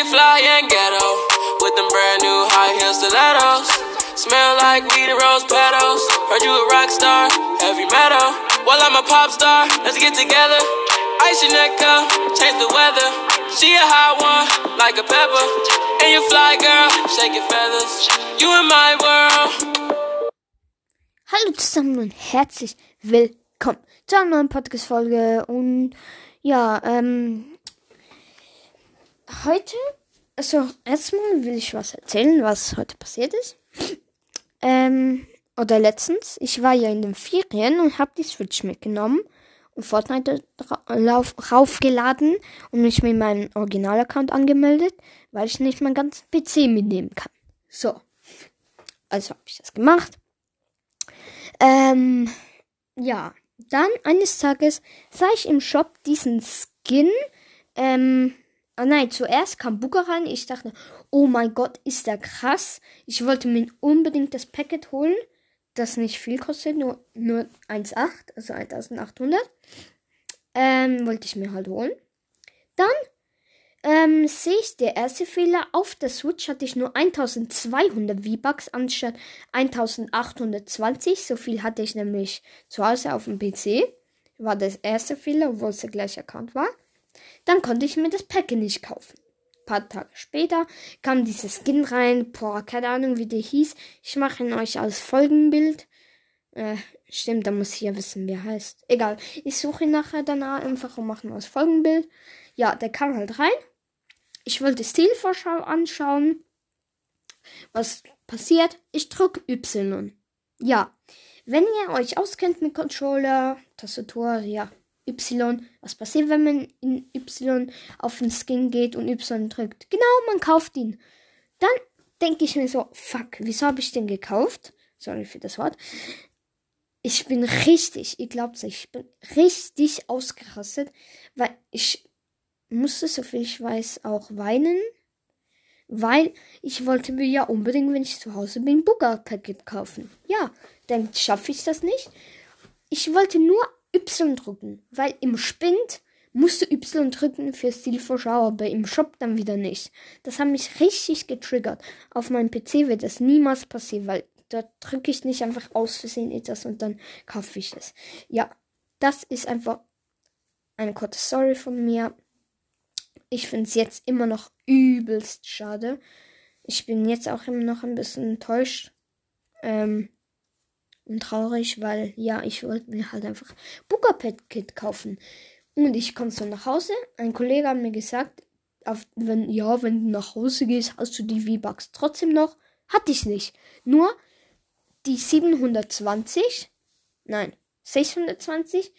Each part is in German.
you fly and ghetto with them brand new high heel stilettos. Smell like weed and rose petals. Heard you a rock star, heavy metal. Well, I'm a pop star. Let's get together. Ice your neck up, change the weather. She a hot one, like a pepper. And you fly, girl, shake your feathers. You in my world. Hallo zusammen und herzlich willkommen zu einer neuen Podcast-Folge. Und ja, ähm, heute, also erstmal will ich was erzählen, was heute passiert ist. Ähm, oder letztens, ich war ja in den Ferien und habe die Switch mitgenommen und Fortnite raufgeladen und mich mit meinem Original-Account angemeldet, weil ich nicht meinen ganzen PC mitnehmen kann. So. Also habe ich das gemacht. Ähm, ja, dann eines Tages sah ich im Shop diesen Skin. Ähm, ah nein, zuerst kam Booker rein. Ich dachte, oh mein Gott, ist der krass. Ich wollte mir unbedingt das Packet holen, das nicht viel kostet, nur, nur 1,8, also 1800. Ähm, wollte ich mir halt holen. Dann ähm, sehe ich der erste Fehler. Auf der Switch hatte ich nur 1200 V-Bucks anstatt 1820. So viel hatte ich nämlich zu Hause auf dem PC. War das erste Fehler, obwohl es der gleiche Account war. Dann konnte ich mir das Pack nicht kaufen. Ein paar Tage später kam dieses Skin rein. Boah, keine Ahnung, wie der hieß. Ich mache ihn euch als Folgenbild. Äh, stimmt, da muss ich ja wissen, wie er heißt. Egal. Ich suche ihn nachher danach einfach und mache ihn als Folgenbild. Ja, der kam halt rein. Ich wollte Stilvorschau anschauen. Was passiert? Ich drücke Y. Ja. Wenn ihr euch auskennt mit Controller, Tastatur, ja, Y. Was passiert, wenn man in Y auf den Skin geht und Y drückt? Genau, man kauft ihn. Dann denke ich mir so, fuck, wieso habe ich den gekauft? Sorry für das Wort. Ich bin richtig, ihr glaubt's nicht, ich bin richtig ausgerastet, weil ich musste, soviel ich weiß, auch weinen. Weil ich wollte mir ja unbedingt, wenn ich zu Hause bin, Booker-Paket kaufen. Ja, dann schaffe ich das nicht. Ich wollte nur Y drücken, weil im Spind musst du Y drücken für Stilvorschau, aber im Shop dann wieder nicht. Das hat mich richtig getriggert. Auf meinem PC wird das niemals passieren, weil da drücke ich nicht einfach aus Versehen etwas und dann kaufe ich es. Ja, das ist einfach eine kurze Story von mir. Ich finde es jetzt immer noch übelst schade. Ich bin jetzt auch immer noch ein bisschen enttäuscht ähm, und traurig, weil ja, ich wollte mir halt einfach Booker Pet Kit kaufen. Und ich komme so nach Hause. Ein Kollege hat mir gesagt, auf, wenn, ja, wenn du nach Hause gehst, hast du die V-Bucks trotzdem noch. Hatte ich nicht. Nur die 720, nein, 620,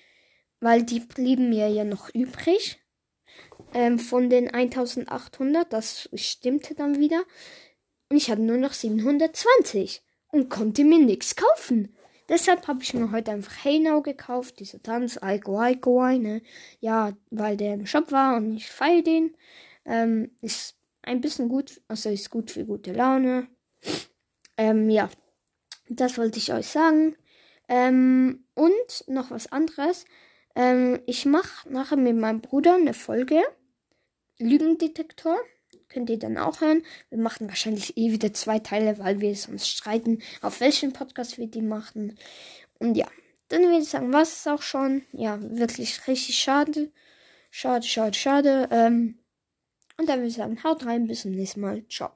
weil die blieben mir ja noch übrig ähm, von den 1800. Das stimmte dann wieder. Und ich hatte nur noch 720 und konnte mir nichts kaufen. Deshalb habe ich mir heute einfach Hey Now gekauft, dieser Tanz, Aiko Aiko, ne? Ja, weil der im Shop war und ich feiere den. Ähm, ist ein bisschen gut, also ist gut für gute Laune. Ähm, ja, das wollte ich euch sagen. Ähm, und noch was anderes. Ähm, ich mache nachher mit meinem Bruder eine Folge. Lügendetektor. Könnt ihr dann auch hören. Wir machen wahrscheinlich eh wieder zwei Teile, weil wir sonst streiten, auf welchen Podcast wir die machen. Und ja, dann würde ich sagen, was ist auch schon. Ja, wirklich richtig schade. Schade, schade, schade. Ähm, und dann würde ich sagen, haut rein, bis zum nächsten Mal. Ciao.